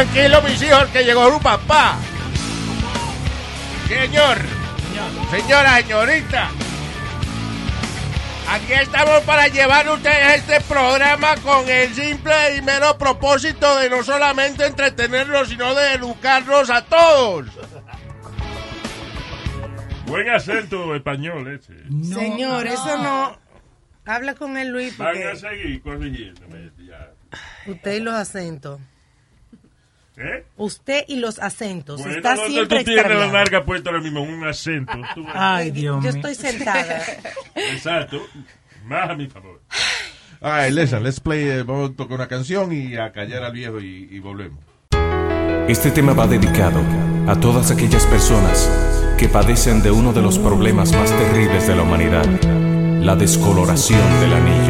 Tranquilo, mis hijos, que llegó su papá. Señor, señora, señorita. Aquí estamos para llevar a ustedes este programa con el simple y mero propósito de no solamente entretenerlos, sino de educarlos a todos. Buen acento español ese. Señor, eso no. Habla con él, Luis, Van a porque seguir corrigiéndome. Ya. usted y los acentos. ¿Eh? Usted y los acentos. Bueno, está ¿dónde siempre tú tienes la narga puesta ahora mismo? Un acento. Tú- Ay, Dios Yo mío. estoy sentada. Exacto. Más a mi favor. All right, listen, let's play, eh, vamos a tocar una canción y a callar al viejo y, y volvemos. Este tema va dedicado a todas aquellas personas que padecen de uno de los problemas más terribles de la humanidad, la descoloración del anillo.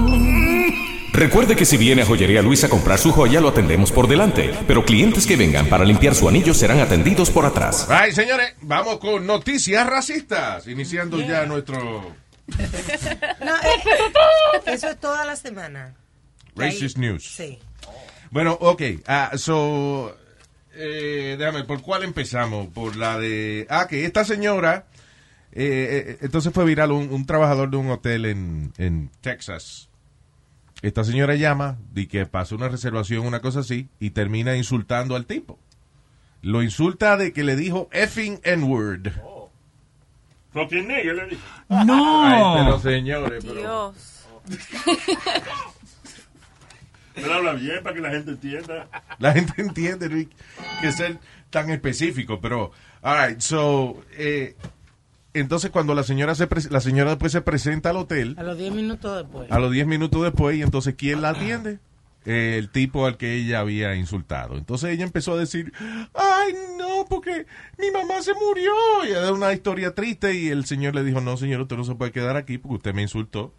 Recuerde que si viene a Joyería Luis a comprar su joya, lo atendemos por delante. Pero clientes que vengan para limpiar su anillo serán atendidos por atrás. Ay, señores, vamos con noticias racistas, iniciando ya nuestro No, eh, eso es toda la semana. Racist News. Sí. Bueno, ok, ah, so, eh, déjame, ¿por cuál empezamos? Por la de, ah, que esta señora, eh, eh, entonces fue viral un, un trabajador de un hotel en, en Texas. Esta señora llama, di que pasó una reservación, una cosa así, y termina insultando al tipo. Lo insulta de que le dijo effing N-word. Dije. No. Ay, pero señores, pero- Dios. Pero habla bien para que la gente entienda. La gente entiende, Rick, que ser tan específico, pero, alright, so, eh, entonces cuando la señora se pre- la señora después se presenta al hotel, A los 10 minutos después. a los 10 minutos después, y entonces, ¿quién la atiende? Eh, el tipo al que ella había insultado. Entonces ella empezó a decir, ay, no, porque mi mamá se murió. Y era una historia triste y el señor le dijo, no, señor, usted no se puede quedar aquí porque usted me insultó.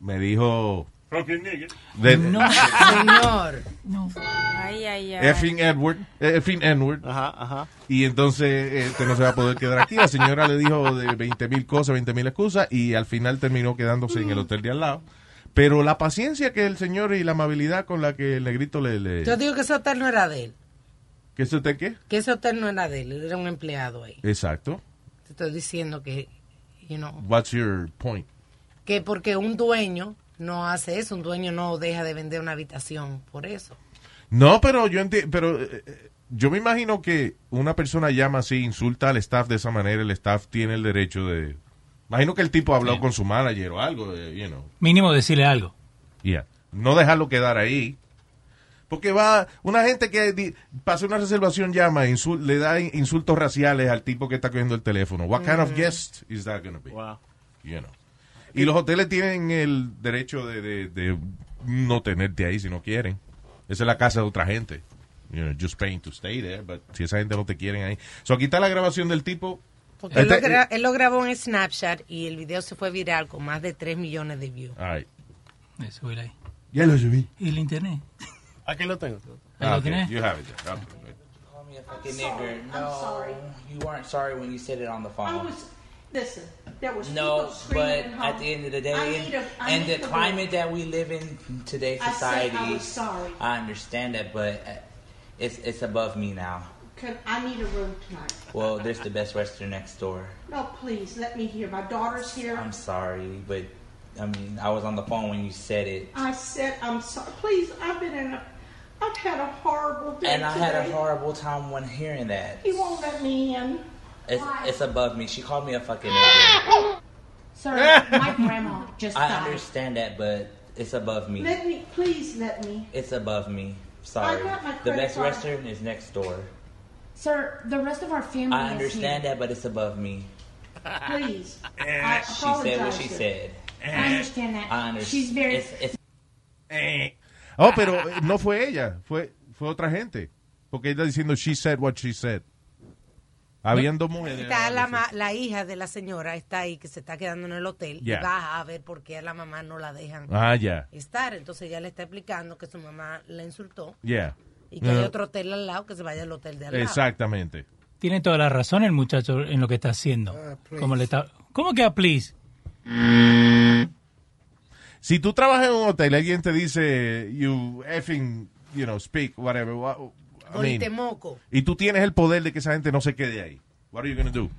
Me dijo... De- Señor. Ay, ay, ay. Effing Edward, eh, effing Edward. Ajá, ajá. Y entonces eh, este no se va a poder quedar aquí. La señora le dijo de 20 mil cosas, 20 mil excusas y al final terminó quedándose en el hotel de al lado. Pero la paciencia que el señor y la amabilidad con la que el negrito le... le Yo digo que ese hotel no era de él. ¿Qué es usted qué? Que ese hotel no era de él. él Era un empleado ahí. Exacto. Te estoy diciendo que, you know, What's your point? que porque un dueño no hace eso, un dueño no deja de vender una habitación por eso. No, pero yo entiendo, pero eh, eh, yo me imagino que una persona llama así, insulta al staff de esa manera, el staff tiene el derecho de... Imagino que el tipo habló con su manager o algo, eh, you know. Mínimo decirle algo. Yeah. No dejarlo quedar ahí. Porque va, una gente que pasa una reservación llama, e insul- le da in- insultos raciales al tipo que está cogiendo el teléfono. What kind of guest is that going to be? Wow. You know. Y los hoteles tienen el derecho de, de- de no tenerte ahí si no quieren. Esa es la casa de otra gente. You know, just paying to stay there, but si esa gente no te quieren ahí. So, aquí está la grabación del tipo. Porque él, lo Este- gra- él lo grabó en Snapchat y el video se fue viral con más de 3 millones de views. All right. Eso, mira ahí. Ya lo subí. ¿Y el internet? Aquí lo tengo. Ah, lo okay. tienes. You have it there. Okay. Call me a fucking nigger. No, you weren't sorry when you said it on the phone. I listen, there was No, but at the end of the I day, need a- I and the climate that we live in today's I said I society, was sorry. I understand that, but uh, it's it's above me now. Can, I need a room tonight. Well, there's the best restaurant next door. No, please, let me hear. My daughter's here. I'm sorry, but I mean, I was on the phone when you said it, I said I'm sorry. Please, I've been in a, I've had a horrible day and I had a horrible time when hearing that. He won't let me in. It's it's above me. She called me a fucking nigger. Sir, my grandma just I died. understand that, but it's above me. Let me, please let me. It's above me. Sorry. I got my The best card. restaurant is next door. Sir, the rest of our family I understand that, but it's above me. Please. I eh, She said what she sir. said. I eh. understand that. I understand. She's very. It's, it's, eh. Oh, pero eh, no fue ella, fue, fue otra gente. Porque ella diciendo she said what she said. Habían dos mujeres. Está la, ma- la hija de la señora, está ahí, que se está quedando en el hotel. Y baja a ver por qué a la mamá no la dejan Ah, ya. estar. Entonces ella le está explicando que su mamá la insultó Yeah. y que hay otro hotel al lado, que se vaya al hotel de al lado. Exactamente. Tiene toda la razón el muchacho en lo que está haciendo. Como le está... ¿Cómo que a please? Si tú trabajas en un hotel y alguien te dice, you effing, you know, speak, whatever, what, I mean, moco. y tú tienes el poder de que esa gente no se quede ahí, what are you going to do?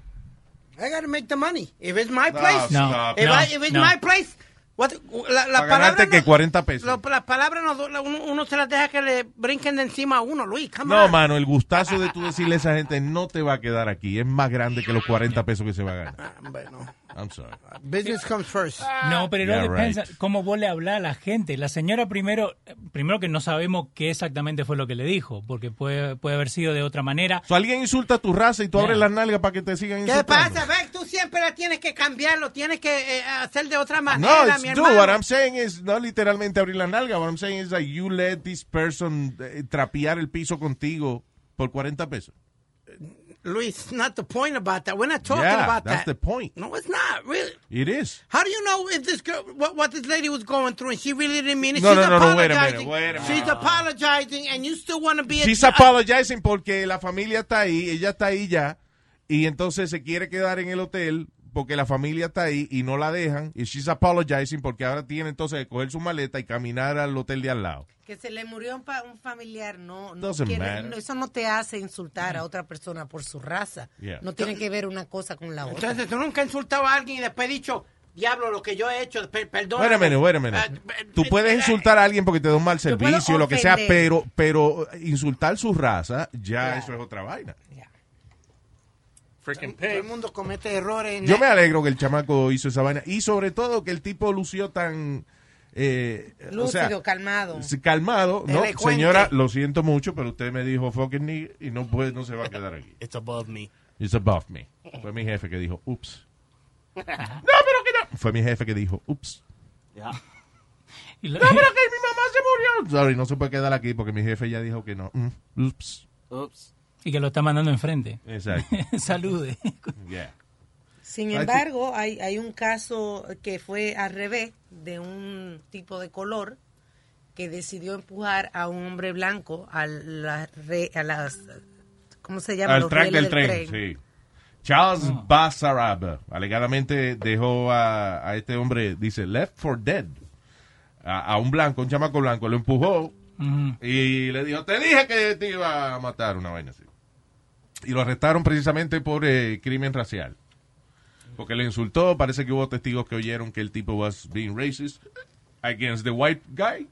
I gotta make the money. If it's my No, place, stop. if, No, I, if it's no. my place, what, la, la palabra que no- 40 pesos. lo- las palabras no, uno, uno se las deja que le brinquen de encima a uno, Luis. Come No, on. mano, el gustazo de tú decirle a esa gente no te va a quedar aquí. Es más grande que los 40 pesos que se va a ganar. Bueno, I'm sorry. business comes first. No, pero Yeah, no depende right. cómo vos le hablás a la gente. La señora primero, primero que no sabemos qué exactamente fue lo que le dijo, porque puede, puede haber sido de otra manera. So, alguien insulta tu raza y tú abres las nalgas para que te sigan ¿Qué insultando. pasa? Ve, tú siempre la tienes que cambiarlo, tienes que eh, hacer de otra No, manera, it's, mi dude, hermano. what I'm saying is, no literalmente abrir la nalga. What I'm saying is that you let this person eh, trapear el piso contigo por 40 pesos. Luis, not the point about that. We're not talking Yeah, about that's that. the point. No, it's not, really. It is. How do you know if this girl, what, what this lady was going through, and she really didn't mean it? No, She's no, no, no, wait a apologizing. minute, wait a minute. She's apologizing, and you still want to be a She's apologizing porque la familia está ahí, ella está ahí ya, y entonces se quiere quedar en el hotel porque la familia está ahí y no la dejan, y she's apologizing porque ahora tiene entonces que coger su maleta y caminar al hotel de al lado. Que se le murió un, pa- un familiar, no, no quiere- no, eso no te hace insultar a otra persona por su raza. Yeah. No tiene que ver una cosa con la otra. Entonces, tú nunca has insultado a alguien y después has dicho, diablo, lo que yo he hecho, per- perdón. Wait a minute, wait a minute. Tú puedes insultar a alguien porque te da un mal servicio, lo que sea, pero, pero insultar su raza, ya eso es otra vaina. Freaking Todo el mundo comete errores. Yo me alegro que el chamaco hizo esa vaina y sobre todo que el tipo lució tan... eh, o Lúcido, sea, calmado. Calmado, ¿no? Señora, lo siento mucho, pero usted me dijo fucking nigga y no puede, no se va a quedar aquí. It's above me. It's above me. Fue mi jefe que dijo, ups. No, pero que no. Fue mi jefe que dijo, ups. Y lo- No, pero que mi mamá se murió. Sorry, no se puede quedar aquí porque mi jefe ya dijo que no. Mm, ups. Y que lo está mandando enfrente. Exacto. Salude. Yeah. Sin embargo, hay, hay un caso que fue al revés de un tipo de color que decidió empujar a un hombre blanco a, la a las... ¿Cómo se llama? Al Los track del tren, sí. Charles Bassarab alegadamente dejó a, a este hombre, dice, left for dead. A, a un blanco, un chamaco blanco, lo empujó y le dijo, te dije que te iba a matar, una vaina así. Y lo arrestaron precisamente por eh, crimen racial. Porque le insultó, parece que hubo testigos que oyeron que el tipo was being racist against the white guy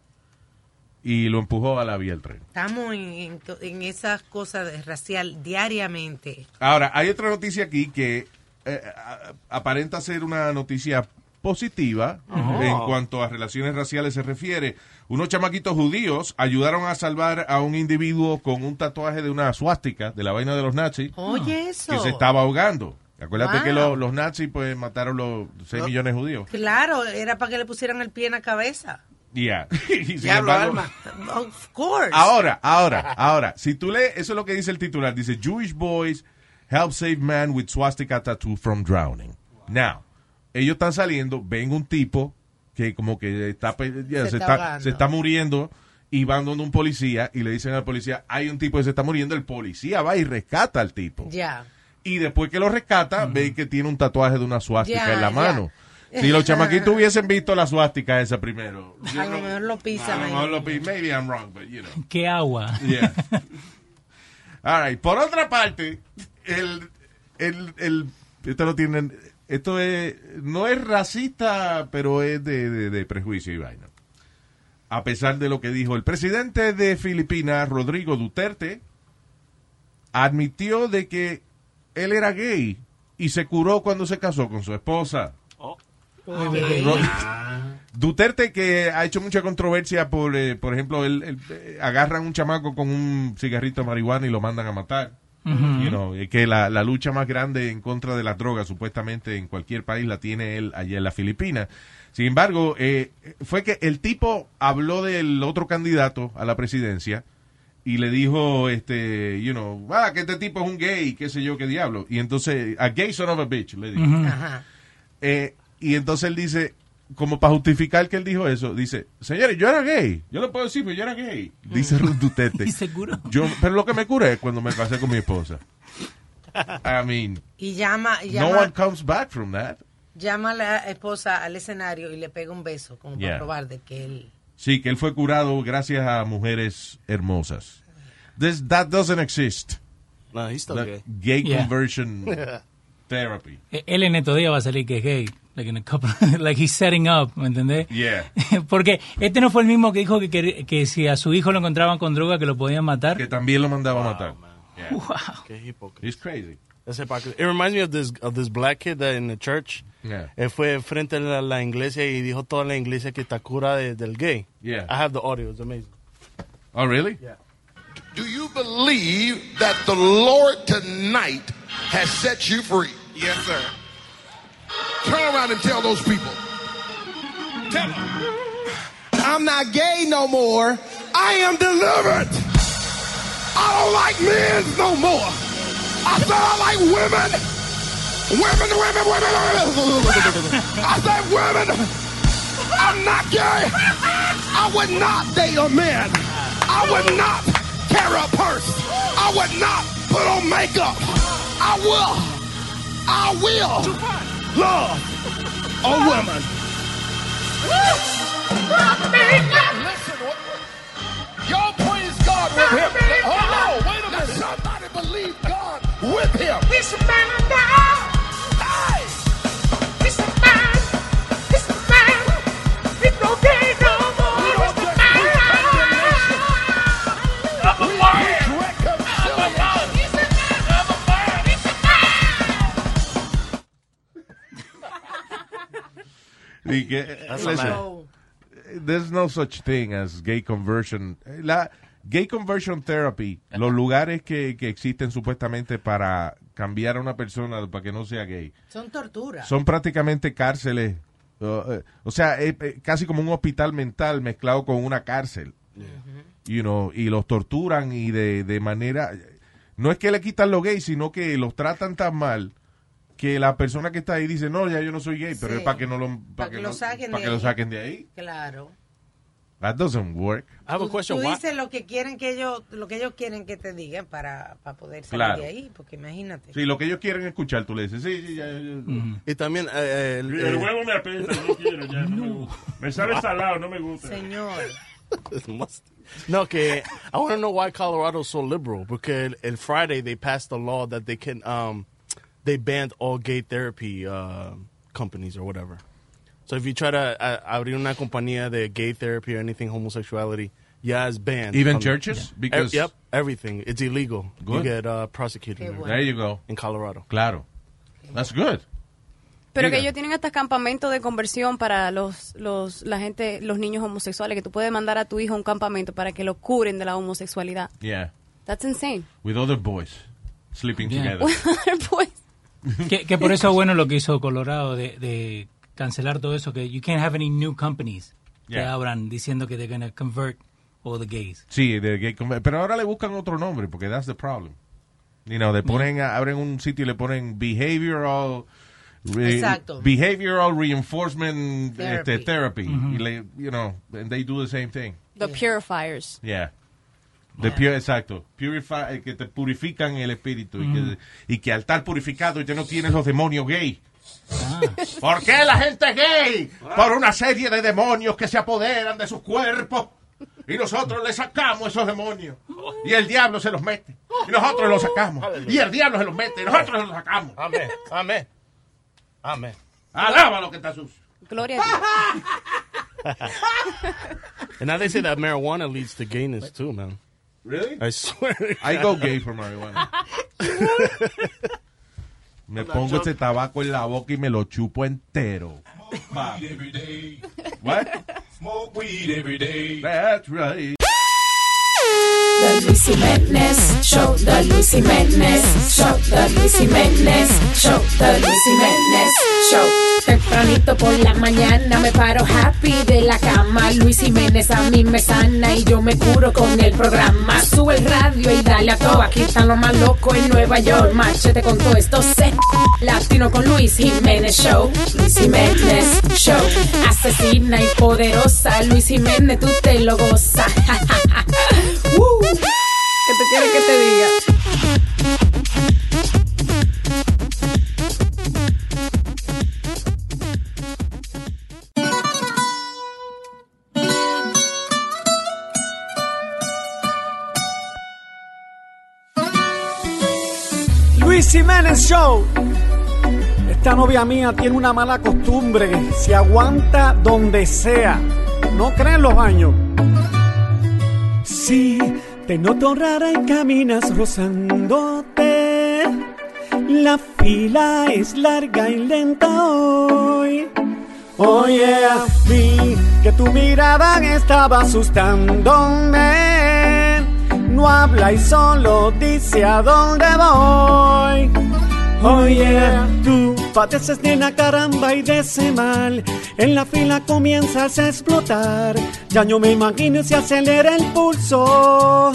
y lo empujó a la vía del tren. Estamos en, en, esas cosas de racial diariamente. Ahora, hay otra noticia aquí que eh, a- aparenta ser una noticia positiva en cuanto a relaciones raciales se refiere. Unos chamaquitos judíos ayudaron a salvar a un individuo con un tatuaje de una suástica de la vaina de los nazis Oye, eso. que se estaba ahogando. Acuérdate Wow. que lo- los nazis pues mataron los 6 millones de judíos. Claro, era para que le pusieran el pie en la cabeza. Yeah. Y sin Diablo, embargo- Alma. Of course. Ahora, ahora, ahora, si tú lees, eso es lo que dice el titular, dice Jewish boys help save man with swastika tattoo from drowning. Now, ellos están saliendo, ven un tipo que como que está, pe- ya, Se se, está se está muriendo y van donde un policía y le dicen al policía, hay un tipo que se está muriendo, el policía va y rescata al tipo. Ya. Y después que lo rescata, ve que tiene un tatuaje de una suástica en la mano. Si los chamaquitos hubiesen visto la suástica esa primero, A lo mejor lo pisan a lo mejor lo pi- maybe I'm wrong, but you know. ¿Qué agua? Yeah. All right. Por otra parte, el, el, el, esto lo tienen, esto es, no es racista, pero es de, de, de prejuicio y vaina. A pesar de lo que dijo el presidente de Filipinas, Rodrigo Duterte, admitió de que él era gay y se curó cuando se casó con su esposa. Ro- Duterte que ha hecho mucha controversia por, eh, por ejemplo, él, él, eh, agarran un chamaco con un cigarrito de marihuana y lo mandan a matar. You know, y que la, la lucha más grande en contra de las drogas supuestamente en cualquier país la tiene él allá en las Filipinas. Sin embargo, eh, fue que el tipo habló del otro candidato a la presidencia y le dijo, este, you know, ah, que este tipo es un gay, qué sé yo, qué diablo. Y entonces, a gay son of a bitch, le dijo. Eh, y entonces él dice, como para justificar que él dijo eso, dice, señores, yo era gay. Yo lo puedo decir, pero yo era gay. Dice Ruth Duterte. ¿Y seguro? Yo, pero lo que me curé es cuando me casé con mi esposa. I mean, Y llama, y no llama, one comes back from that. llama a la esposa al escenario y le pega un beso, como Yeah. para probar de que él... Sí, que él fue curado gracias a mujeres hermosas. This, that doesn't exist. No, he's still gay. gay Yeah. conversion therapy. Eh, Él en estos días va a salir que es gay. Like, in a couple- like he's setting up, ¿me entendés? Yeah. Porque este no fue el mismo que dijo que, quer- que si a su hijo lo encontraban con droga que lo podían matar. Que también lo mandaba a matar. Yeah. Wow. Qué hipócrita. He's crazy. Ese hipócrita. It reminds me of this, of this black kid that in the church. Yeah. Él fue frente a la, la iglesia y dijo toda la iglesia que está cura de- del gay. Yeah. I have the audio. It's amazing. Oh, really? Do you believe that the Lord tonight has set you free? Yes, sir. Turn around and tell those people. Tell them. I'm not gay no more. I am delivered. I don't like men no more. I said I like women. Women, women, women, women. I said women. I'm not gay. I would not date a man. I would not carry a purse. I would not put on makeup. I will. I will love a woman. Listen, what- y'all praise God with him. Hold on, wait a minute. Somebody believe God with him. Y que, That's listen, there's no such thing as gay conversion. La gay conversion therapy, los lugares que, que existen supuestamente para cambiar a una persona para que no sea gay, son torturas. son prácticamente cárceles. Uh, eh, o sea, es eh, casi como un hospital mental mezclado con una cárcel. You know, y los torturan y de, de manera... No es que le quitan lo gay, sino que los tratan tan mal que la persona que está ahí dice, no, ya yo no soy gay, pero Sí. es para que no lo, Para que lo no- saquen para de que lo ahí. saquen de ahí. Claro. That doesn't work. I have a Tú, question. tú Why- dices lo que quieren que ellos, lo que ellos quieren que te digan para, para poder salir Claro. de ahí, porque imagínate. Sí, lo que ellos quieren escuchar, tú le dices, sí, sí, ya, ya. Y también eh, el, El eh, huevo me apesta, no quiero ya. No. Me, gusta. me sabe salado, no me gusta. Señor. No, que I want to know why Colorado's so liberal. Porque el, el Friday they passed a law that they can um they banned all gay therapy uh, companies or whatever. So if you try to uh, abrir una compañía de gay therapy or anything homosexuality, yeah, it's banned. Even churches? Yeah. Because- E- yep, everything. It's illegal. You Good. get uh, prosecuted. There you go. in Colorado. Claro. That's good. Pero que ellos tienen hasta campamentos de conversión para los, los, la gente, los niños homosexuales, que tú puedes mandar a tu hijo a un campamento para que lo curen de la homosexualidad. Yeah. That's insane. With other boys sleeping Yeah. together. Pues, Que, que por eso es bueno lo que hizo Colorado de, de cancelar todo eso, que you can't have any new companies que Yeah. abran diciendo que they're going to convert all the gays. Sí, de gay pero ahora le buscan otro nombre porque that's the problem. You know, le ponen, abren un sitio y le ponen behavioral re- Exacto. behavioral reinforcement Therapy. este, therapy. Le, you know, and they do the same thing. the purifiers. Yeah. The pure, exacto. Purify, eh, que te purifican el espíritu y, que, y que al estar purificado ya no tienes los demonios gay. ¿Por qué la gente es gay? Por una serie de demonios que se apoderan de sus cuerpos. Y nosotros le sacamos esos demonios. Y el diablo se los mete. Y nosotros los sacamos. Y el diablo se los mete. Y nosotros los sacamos. Amén. Amén. Amén. Alaba lo que está sucio. Gloria a Dios. And now they say that marijuana leads to gayness too, man. Really? I swear. I go gay for marijuana. Me pongo ese tabaco en la boca y me lo chupo entero. What? Smoke weed every day. That's right. The Luis Jiménez Show, The Luis Jiménez Show, The Luis Jiménez Show, The Luis Jiménez Show. Tempranito por la mañana me paro happy de la cama. Luis Jiménez a mí me sana y yo me curo con el programa. Sube el radio y dale a todo. Aquí están los más locos en Nueva York. Machete con todo esto. Se latino con Luis Jiménez Show. Luis Jiménez Show. Asesina y poderosa. Luis Jiménez, tú te lo gozas. Uh, ¿Qué te quiere que te diga? Luis Jiménez Show. Esta novia mía tiene una mala costumbre. Se aguanta donde sea. No creen los años. Sí, te noto rara y caminas rozándote. La fila es larga y lenta hoy. Oh yeah, vi que tu mirada estaba asustándome. No habla y solo dice a dónde voy. Yeah, tú la caramba y de ese mal. En la fila comienzas a explotar. Ya yo me imagino si acelera el pulso.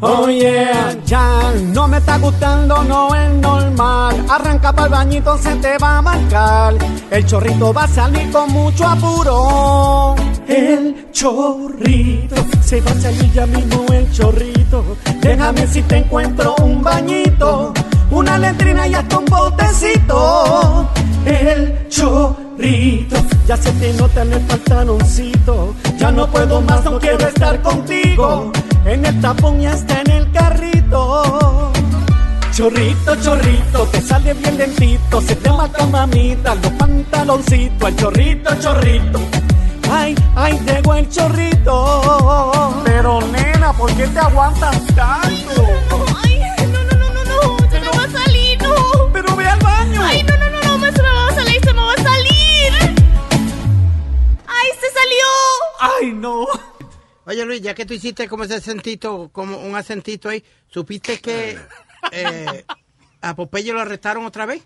Oh yeah, ya no me está gustando, no es normal. Arranca para el bañito, se te va a marcar. El chorrito va a salir con mucho apuro. El chorrito, se va a salir ya mismo el chorrito. Déjame si te encuentro un bañito, una letrina y hasta un botecito. El chorrito, ya se te nota en el pantaloncito. Ya no puedo más, no quiero estar contigo. En el tapón y hasta en el carrito. Chorrito, chorrito, te sale bien lentito. Se te marca mamita, los pantaloncitos. El chorrito, chorrito. Ay, ay, llegó el chorrito. Pero nena, ¿por qué te aguantas tanto? Ay, no. Oye Luis, ya que tú hiciste como ese acentito, como un acentito ahí, ¿supiste que eh, a Popeye lo arrestaron otra vez?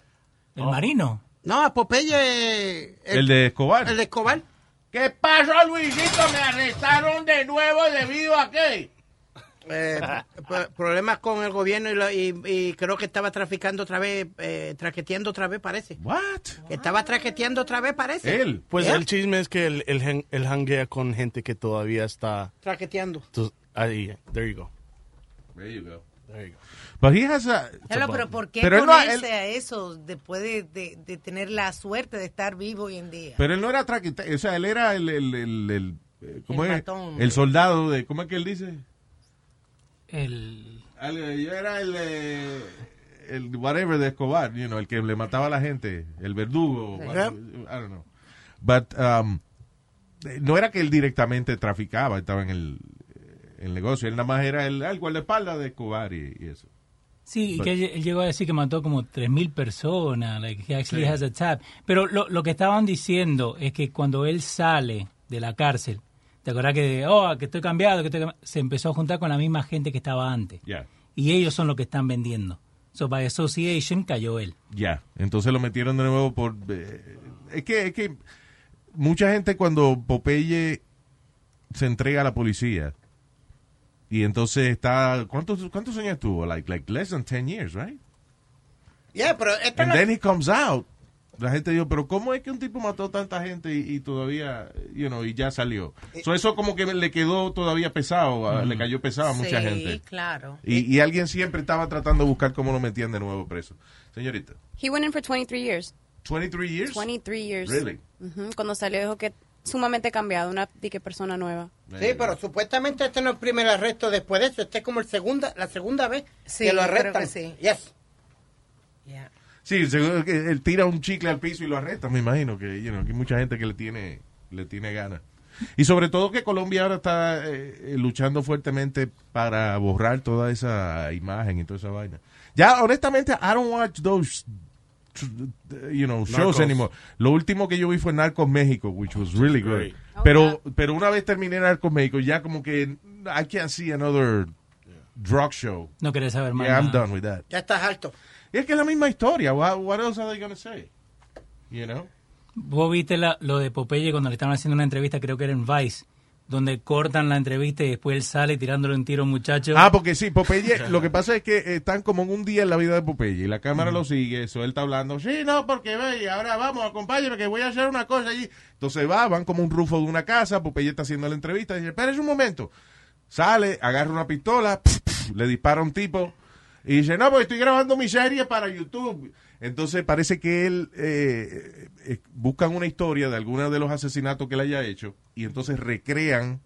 ¿El marino? No, a Popeye... El de Escobar. El de Escobar. ¿Qué pasó, Luisito? Me arrestaron de nuevo debido a qué? Eh, problemas con el gobierno y, lo- y- y creo que estaba traficando otra vez, eh, traqueteando otra vez, parece. What? Que estaba traqueteando otra vez, parece. Pues Yeah. el chisme es que él, él, él hanguea con gente que todavía está. Traqueteando. ahí, there you go. There you go. There you go. But he has a- Claro, pero ¿por qué Pero él no- él- a eso después de, de- de tener la suerte de estar vivo hoy en día? Pero él no era traquetero, o sea, él era el, el, el, el- eh, ¿cómo El es? matón. El soldado de, ¿cómo es que él dice? El... Yo era el, eh, el whatever de Escobar, you know, el que le mataba a la gente, el verdugo. I don't know. But, um, no era que él directamente traficaba, estaba en el, el negocio, él nada más era el, el guardaespaldas de Escobar y, y eso. Sí, y que él, él llegó a decir que mató como 3.000 personas, like he actually Sí. has a tab. Pero lo, lo que estaban diciendo es que cuando él sale de la cárcel, ¿te acordás que, oh, que estoy cambiado, que estoy cambi-?" se empezó a juntar con la misma gente que estaba antes? Ya. Y ellos son los que están vendiendo. So, by association cayó él. Ya, entonces lo metieron de nuevo por... eh, es, que, es que mucha gente cuando Popeye se entrega a la policía y entonces está... ¿Cuántos, cuántos años tuvo? Like, like less than 10 years, right? Yeah, pero esto And no- then he comes out. La gente dijo, pero ¿cómo es que un tipo mató tanta gente y, y todavía, you know, y ya salió? So, eso como que le quedó todavía pesado, a- le cayó pesado a mucha sí, gente. claro. Y, y alguien siempre estaba tratando de buscar cómo lo metían de nuevo preso. Señorita, He went in for 23 years. 23 years? 23 years. Really? Cuando salió dijo que sumamente cambiado, una di que persona nueva. Sí, pero supuestamente este no es el primer arresto después de eso. Este es como el segunda, la segunda vez Sí, que lo creo arrestan. que sí. Yes. Sí, seguro que él tira un chicle al piso y lo arresta, me imagino que, you know, que hay mucha gente que le tiene, le tiene ganas. Y sobre todo que Colombia ahora está eh, eh, luchando fuertemente para borrar toda esa imagen y toda esa vaina. Ya, honestamente, I don't watch those, you know, shows Narcos. anymore. Lo último que yo vi fue Narcos México, which was really good. Great. Pero, pero una vez terminé Narcos México, ya como que I can't see another drug show. No querés saber más Yeah, I'm nada. done with that. Ya estás alto. Y es que es la misma historia. What, what else are they gonna say? You know? Vos viste la- lo de Popeye cuando le estaban haciendo una entrevista, creo que era en Vice, donde cortan la entrevista y después él sale tirándole un tiro a un muchacho. Ah, porque sí, Popeye, lo que pasa es que eh, están como en un día en la vida de Popeye y la cámara lo sigue, eso él está hablando, sí, no, porque ve, ahora vamos, acompáñame que voy a hacer una cosa allí. Entonces va, van como un rufo de una casa, Popeye está haciendo la entrevista, y dice, espérese un momento. Sale, agarra una pistola, le dispara a un tipo y dice, no, porque estoy grabando mi serie para YouTube. Entonces parece que él eh, eh, buscan una historia de alguno de los asesinatos que él haya hecho y entonces recrean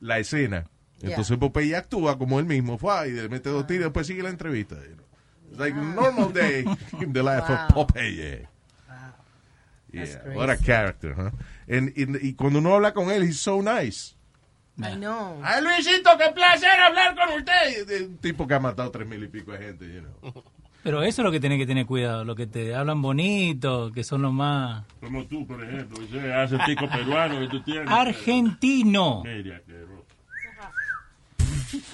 la escena. Entonces Popeye actúa como él mismo, fue y le mete dos tiros, después sigue la entrevista. you know. It's like a normal day in the life of Popeye. Yeah, what a character, huh? And- and- y cuando uno habla con él, he's so nice. I know. Ay, Luisito, qué placer hablar con usted. Un tipo que ha matado tres mil y pico de gente, you know. Pero eso es lo que tiene que tener cuidado, lo que te hablan bonito, que son los más... Como tú, por ejemplo, ese acentico peruano que tú tienes. Argentino. Mira, qué ro-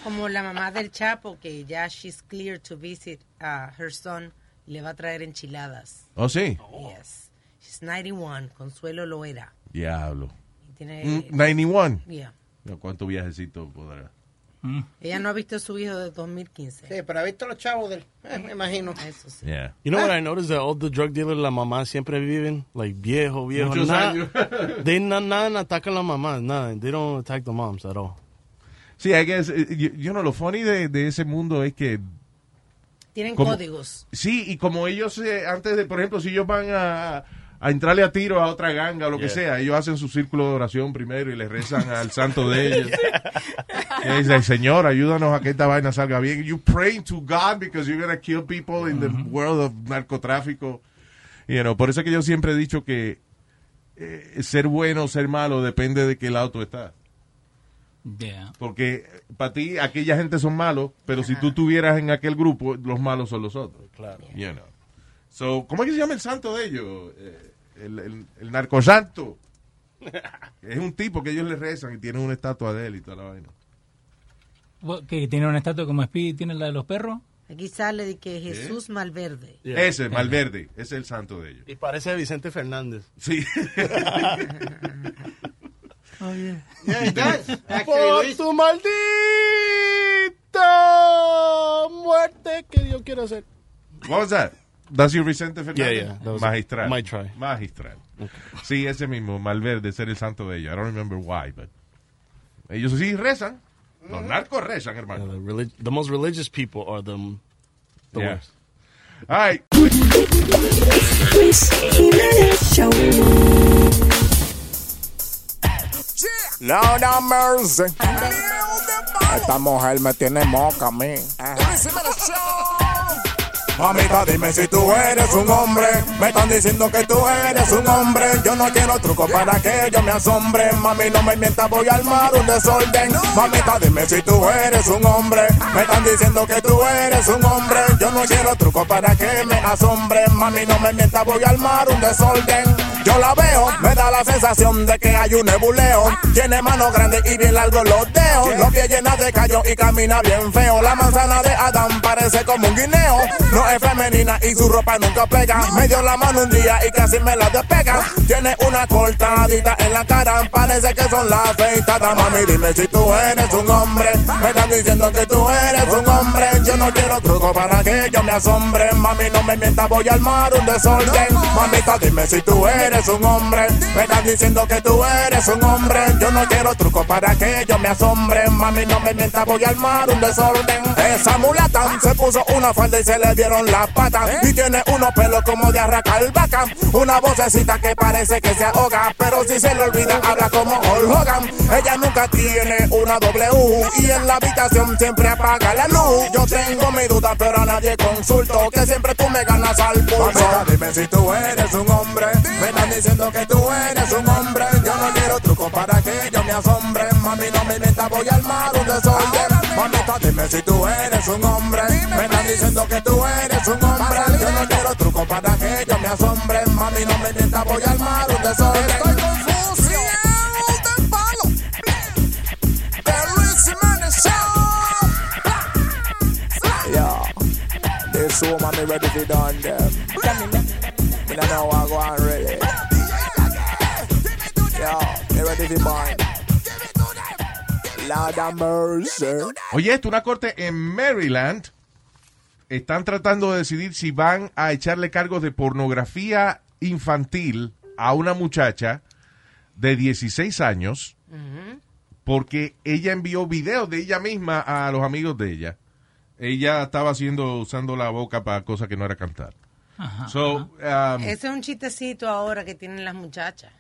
Como la mamá del Chapo, que ya she's clear to visit uh, her son, le va a traer enchiladas. Oh, sí. Yes. She's 91, Consuelo Loera. Diablo. Y Tiene, Mm, 91. Yeah. ¿Cuánto viajecito podrá? Ella no ha visto a su hijo desde 2015. Sí, pero ha visto los chavos del... eh, me imagino. Eso sí. Yeah. You know what I noticed that all the drug dealers, la mamá siempre viven like viejo, viejo. Muchos nada, años. they na- nada atacan a la mamá, nada. They don't attack the moms at all. Sí, I guess, eh, you, you know, lo funny de, de ese mundo es que Tienen Como- códigos. Sí, y como ellos, eh, antes de, por ejemplo, si ellos van a, a entrarle a tiro a otra ganga o lo que sea, ellos hacen su círculo de oración primero y le rezan al santo de ellos. Y dicen, Señor, ayúdanos a que esta vaina salga bien. You praying to God because you're going to kill people in the world of narcotráfico. You know, por eso es que yo siempre he dicho que eh, ser bueno o ser malo depende de qué lado tú estás. Yeah. Porque para ti aquella gente son malos, pero si tú estuvieras en aquel grupo, los malos son los otros. Claro. You know. So, ¿Cómo es que se llama el santo de ellos? Eh, el, el, el narcosanto. es un tipo que ellos le rezan y tienen una estatua de él y toda la vaina. ¿Vos ¿Que tiene una estatua como Speedy tiene la de los perros? Aquí sale de que Jesús Malverde. Yeah. Ese, Malverde, ese es el santo de ellos. Y parece a Vicente Fernández. Sí. Oh, yeah. Yeah, it does. Actually, Por tu maldita muerte que yo quiero hacer. What was that? That's your Vicente Fernández? Yeah, yeah, that was- Magistral. might try. Magistral. Sí, ese mismo, Malverde, ser el santo de ellos. I don't remember why, but... Ellos sí rezan. Los mm-hmm. narcos rezan, Yeah, hermano. the, relig- the most religious people are the, the Yeah. worst. All right. Luis Jiménez Show. Lord have mercy. Esta mujer me tiene moca a mí. Mamita, dime si tú eres un hombre. Me están diciendo que tú eres un hombre. Yo no quiero truco para que yo me asombre. Mami, no me mientas, voy a armar un desorden. Mamita, dime si tú eres un hombre. Me están diciendo que tú eres un hombre. Yo no quiero truco para que me asombre. Mami, no me mientas, voy a armar un desorden. Yo la veo, me da la sensación de que hay un nebuleo. Tiene manos grandes y bien largos los dedos. Los pies llenos de callo y camina bien feo. La manzana de Adán parece como un guineo. No es femenina y su ropa nunca pega. Me dio la mano un día y casi me la despega. Tiene una cortadita en la cara, parece que son las afeitadas. Mami, dime si tú eres un hombre. Me están diciendo que tú eres un hombre. Yo no quiero truco para que yo me asombre. Mami, no me mientas, voy a armar un desorden. Mamita, dime si tú eres un hombre. Me están diciendo que tú eres un hombre. Yo no quiero truco para que yo me asombre. Mami, no me mientas, voy a armar un desorden. Esa mulata se puso una falda y se le dieron las patas. Y tiene unos pelos como de arracar vaca. Una vocecita que parece que se ahoga. Pero si se le olvida, habla como Hulk Hogan. Ella nunca tiene una W. Y en la habitación siempre apaga la luz. Yo tengo mi duda, pero a nadie consulto. Que siempre tú me ganas al pulso. Mamita, dime si tú eres un hombre. Me están diciendo que tú eres un hombre. Yo no quiero truco para que yo me asombre. Mami, no me mientas, voy a armar un desorden. Mamita, dime si tú eres un hombre. Me están diciendo que tú eres un hombre. Yo no quiero truco para que yo me asombre. Mami, no me mientas, voy a armar un desorden. Estoy confuso. del palo. De Luis Jiménez Show. Yo, this woman ready to done them. Me don't know what I go on really. Yo, me ready to burn. Lord have mercy. Oye, esto, una corte en Maryland están tratando de decidir si van a echarle cargos de pornografía infantil a una muchacha de 16 años porque ella envió videos de ella misma a los amigos de ella. Ella estaba haciendo, usando la boca para cosas que no era cantar. So, um, Ese es un chistecito ahora que tienen las muchachas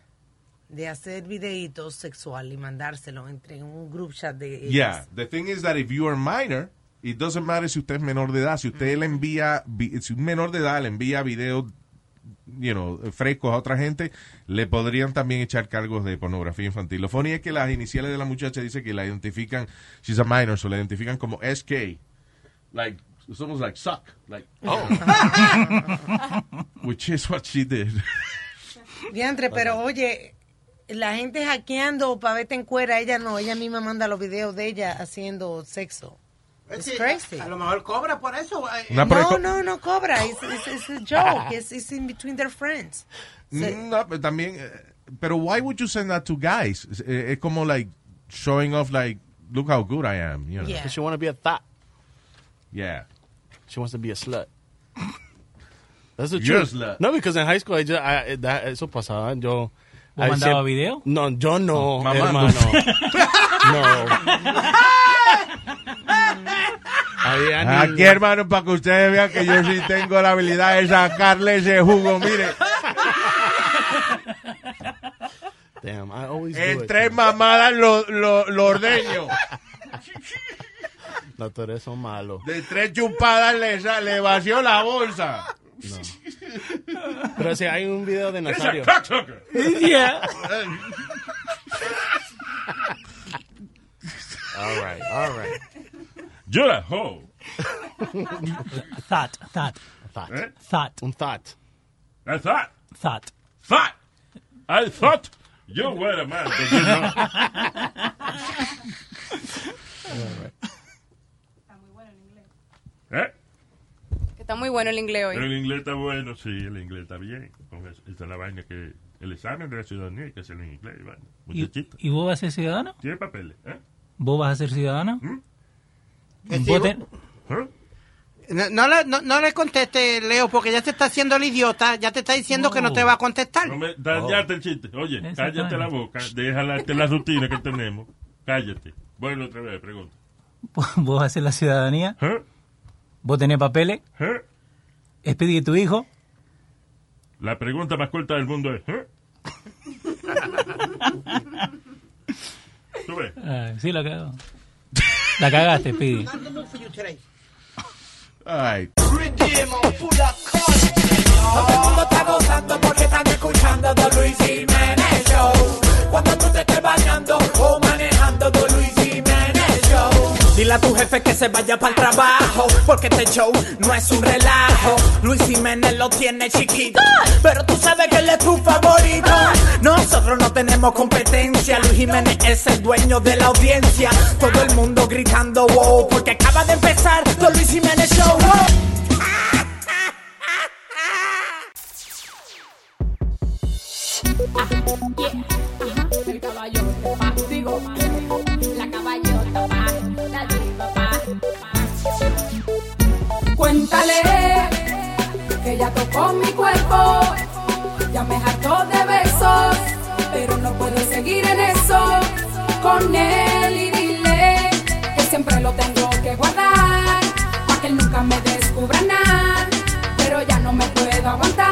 de hacer videitos sexual y mandárselo entre un group chat de ellas. Yeah, the thing is that if you are minor, it doesn't matter si usted es menor de edad. Si usted le envía, si un menor de edad le envía videos, you know, frescos a otra gente, le podrían también echar cargos de pornografía infantil. Lo funny es que las iniciales de la muchacha dice que la identifican, she's a minor, so la identifican como SK. Like, it's almost like suck. Like, oh. Which is what she did. Diantre, pero oye, la gente hackeando para verte en cuera, ella no, ella misma manda los videos de ella haciendo sexo. It's Sí, crazy. A lo mejor cobra por eso. eh, no, no, no cobra. It's, it's, it's a joke. It's, it's in between their friends. So- No, pero también, eh, pero why would you send that to guys? Es, eh, es como like showing off like, look how good I am, you know? Because she want to be a thought. Yeah. She wants to be a slut. That's the You're a truth. slut. No, because in high school, I just, I, that, eso pasaba. Yo. ¿Vos I mandaba siempre- video? No, yo no, mamando. hermano. no. Había Aquí, niños. hermano, para que ustedes vean que yo sí tengo la habilidad de sacarle ese jugo, mire. Damn, I always do En it. tres mamadas lo, lo, lo ordeño. No, tú eres un malo. De tres chupadas le, le vació la bolsa. Pero si hay un video de Nazario. Yeah. All right, all right. You're a hoe. Thought, thought, Thought. Eh? thought, Un thought. I thought. thought. Thought. I thought you were a man, but you're not. ¿Eh? Está muy bueno el inglés Pero hoy. el inglés está bueno, sí, el inglés está bien. Con eso- Esta es la vaina que el examen de la ciudadanía hay que hacerlo en inglés. Vaina. ¿Y, Muchachito. y vos vas a ser ciudadano? ¿Tiene papeles? ¿Eh? ¿Vos vas a ser ciudadano? Que sí, ¿Vos te- ¿Eh? No, no le, no, no le conteste, Leo, porque ya te está haciendo el idiota. Ya te está diciendo que no te va a contestar. No me, dañate el chiste. Oye, cállate la boca, déjala la rutina que tenemos. Cállate. Bueno, otra vez, pregunta. ¿Vos vas a hacer la ciudadanía? ¿Eh? ¿Vos tenés papeles? ¿Eh? ¿Expedí tu hijo? La pregunta más corta del mundo es, ¿eh? ¿Tú ves? Ah, sí, la cagó. La cagaste, primo, pura Todo el mundo está gozando porque están escuchando The Luis Jiménez Show. Cuando tú te estés bañando o manejando The. Dile a tu jefe que se vaya para el trabajo, porque este show no es un relajo. Luis Jiménez lo tiene chiquito, pero tú sabes que él es tu favorito. Nosotros no tenemos competencia, Luis Jiménez es el dueño de la audiencia. Todo el mundo gritando wow, porque acaba de empezar The Luis Jiménez Show. wow. El Cuéntale que ya tocó mi cuerpo, ya me hartó de besos, pero no puedo seguir en eso con él y dile que siempre lo tengo que guardar, para que él nunca me descubra nada, pero ya no me puedo aguantar,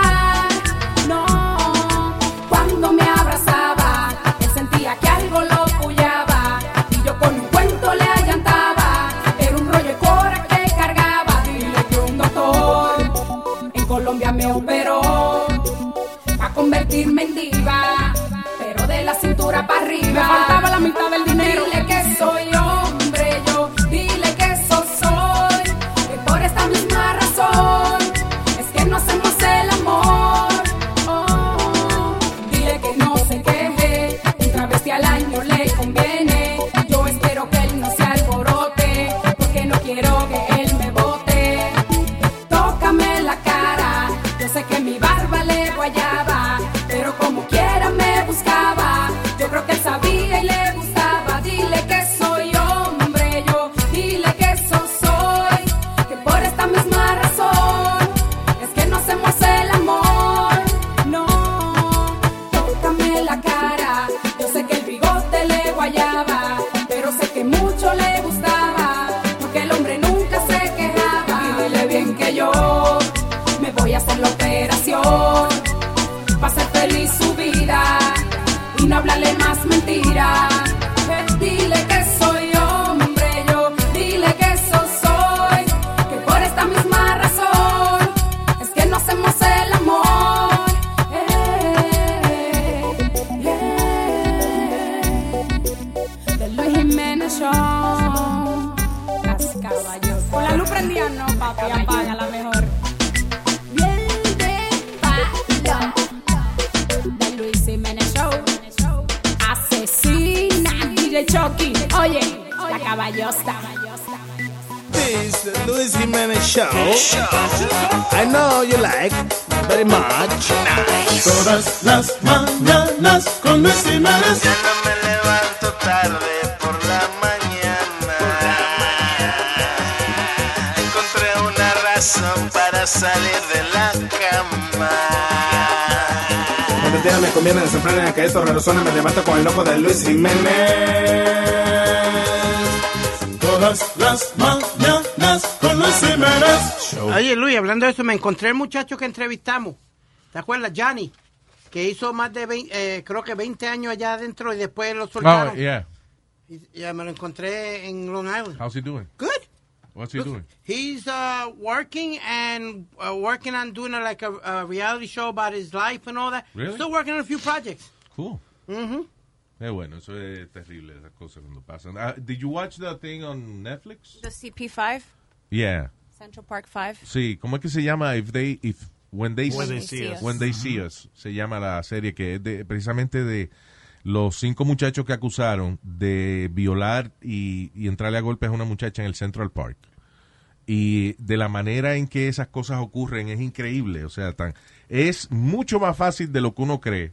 convertirme en diva. Pero de la cintura para arriba. You like very much. Todas las mañanas con Luis Jiménez. me levanto tarde por la mañana. Encontré una razón para salir de la cama. Cuando el día me conviene desenfrenar que esto resuena, me levanto con el loco de Luis Jiménez. Todas las mañanas Jiménez. Oye, Luis, hablando de eso, me encontré el muchacho que entrevistamos. ¿Te acuerdas? Johnny, que hizo más de 20, eh, creo que 20 años allá adentro y después lo Oh, soltaron. yeah. Y- Ya me lo encontré en Long Island. How's he doing? Good. What's he doing? He's uh, working and uh, working on doing a, like a, a reality show about his life and all that. Really? Still working on a few projects. Cool. Mhm. Eh, bueno, eso es terrible, esas cosas cuando pasan. Ah, did you watch the thing on Netflix? The CP5, Yeah. Central Park 5. Sí, ¿cómo es que se llama? If they, if, when they, When They See Us. When They See Us, se llama la serie que es de, precisamente de los cinco muchachos que acusaron de violar y, y entrarle a golpes a una muchacha en el Central Park. Y de la manera en que esas cosas ocurren es increíble. O sea, tan, es mucho más fácil de lo que uno cree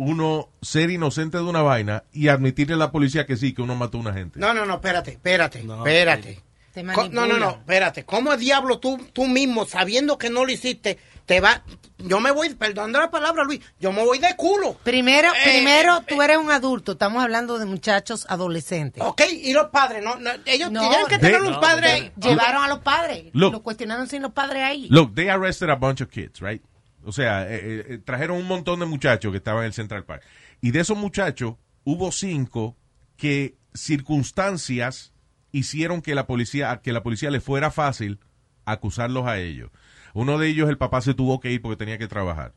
uno ser inocente de una vaina y admitirle a la policía que sí, que uno mató a una gente. No, no, no, espérate, espérate, espérate. Te no, no, no, espérate. ¿Cómo diablo tú, tú mismo, sabiendo que no lo hiciste, te va... Yo me voy, perdón la palabra, Luis, yo me voy de culo. Primero, Eh, primero, tú eres un adulto. Estamos hablando de muchachos adolescentes. Ok, y los padres, no, no, ellos No, tienen que tener They- un padre... Llevaron a los padres. Look. Lo cuestionaron sin los padres ahí. Look, they arrested a bunch of kids, right? O sea, eh, eh, trajeron un montón de muchachos que estaban en el Central Park. Y de esos muchachos, hubo cinco que circunstancias hicieron que la policía, que la policía le fuera fácil acusarlos a ellos. Uno de ellos, el papá se tuvo que ir porque tenía que trabajar.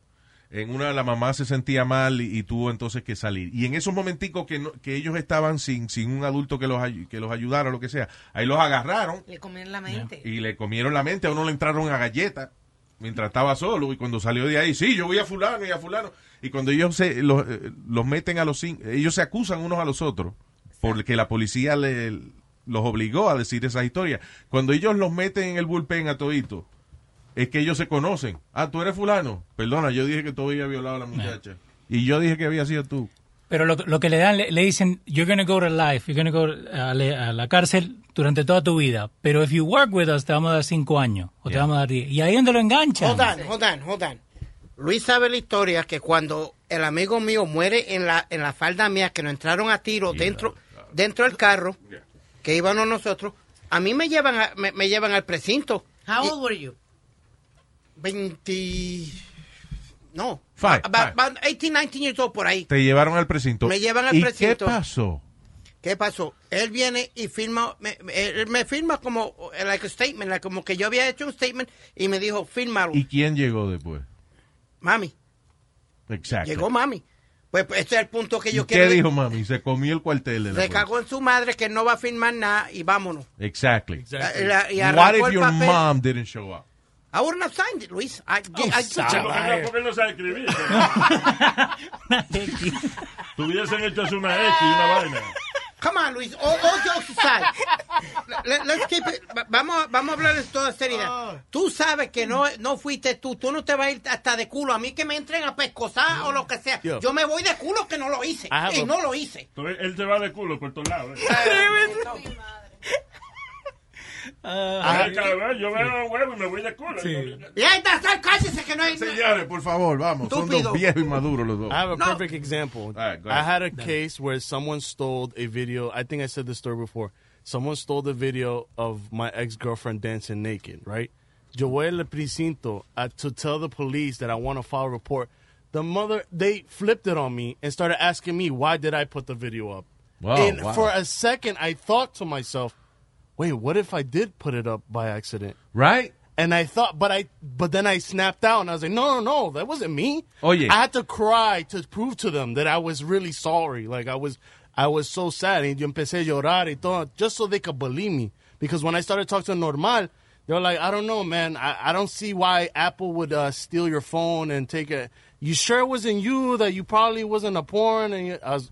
En una, la mamá se sentía mal y, y tuvo entonces que salir. Y en esos momenticos que, no- que ellos estaban sin, sin un adulto que los, que los ayudara o lo que sea, ahí los agarraron Le comieron la mente. y le comieron la mente. A uno le entraron a galleta mientras estaba solo. Y cuando salió de ahí, sí, yo voy a fulano y a fulano. Y cuando ellos se, los, eh, los meten a los cinco, ellos se acusan unos a los otros porque la policía le, los obligó a decir esa historia. Cuando ellos los meten en el bullpen a todito, es que ellos se conocen. Ah, tú eres fulano. Perdona, yo dije que tú habías violado a la muchacha. Y yo dije que había sido tú. Pero lo, lo que le dan, le, le dicen, you're going to go to life, you're going to go a, le- a la cárcel durante toda tu vida. Pero if you work with us, te vamos a dar cinco años o te vamos a dar diez. Y ahí es donde lo enganchan. Hold on, hold on, hold on. Luis sabe la historia que cuando el amigo mío muere en la, en la falda mía, que nos entraron a tiro dentro, dentro del carro, que íbamos nosotros, a mí me llevan, a- me, me llevan al precinto. How old were you? 20... No. Five, About, about 18, 19 years old por ahí. Te llevaron al precinto. Me llevan al ¿Y precinto. qué pasó? ¿Qué pasó? Él viene y firma, me, me- él me firma como like a statement, like como que yo había hecho un statement y me dijo, fírmalo. ¿Y quién llegó después? Mami, Exacto. llegó mami. Pues, pues, ese es el punto que yo ¿Y ¿Qué quiero. dijo mami? Se comió el cuartel de la Se policía. cagó en su madre que no va a firmar nada y vámonos. Exactly. La- la- y What if your papel. mom didn't show up? I wouldn't have signed it, Luis. I, Oh, I- Porque no- porque él no sabe escribir. Tuviesen hecho una X y una vaina. Come on, Luis. All, all jokes aside. Let- let's keep it- va- Vamos, vamos a hablar en toda seriedad. Tú sabes que no, no fuiste tú. Tú no te vas a ir hasta de culo. A mí que me entren a pescosar o lo que sea. Yo. Yo me voy de culo que no lo hice. I have Y no lo hice. Él se va de culo por todos lados. ¿eh? Ah, Ay, cabrón, yo veo huevo y me voy de culo. Y ahí está, está, cállese que no hay... Señores, por favor, vamos. Son dos viejos y maduros los dos. I have a No. perfect example. right, I had a case where someone stole a video. I think I said this story before. Someone stole the video of my ex girlfriend dancing naked, right? Yo voy al precinto uh, to tell the police that I want to file a report. The mother, they flipped it on me and started asking me, why did I put the video up? Wow, and wow. for a second, I thought to myself, wait, what if I did put it up by accident? Right? And I thought, but I, but then I snapped out and I was like, no, no, no, that wasn't me. Oh yeah, I had to cry to prove to them that I was really sorry. Like I was, I was so sad. And yo empecé a llorar y todo, just so they could believe me. Because when I started talking to Normal, they were like, I don't know, man. I, I don't see why Apple would uh, steal your phone and take it. You sure it wasn't you? That you probably wasn't a porn? And you, I was,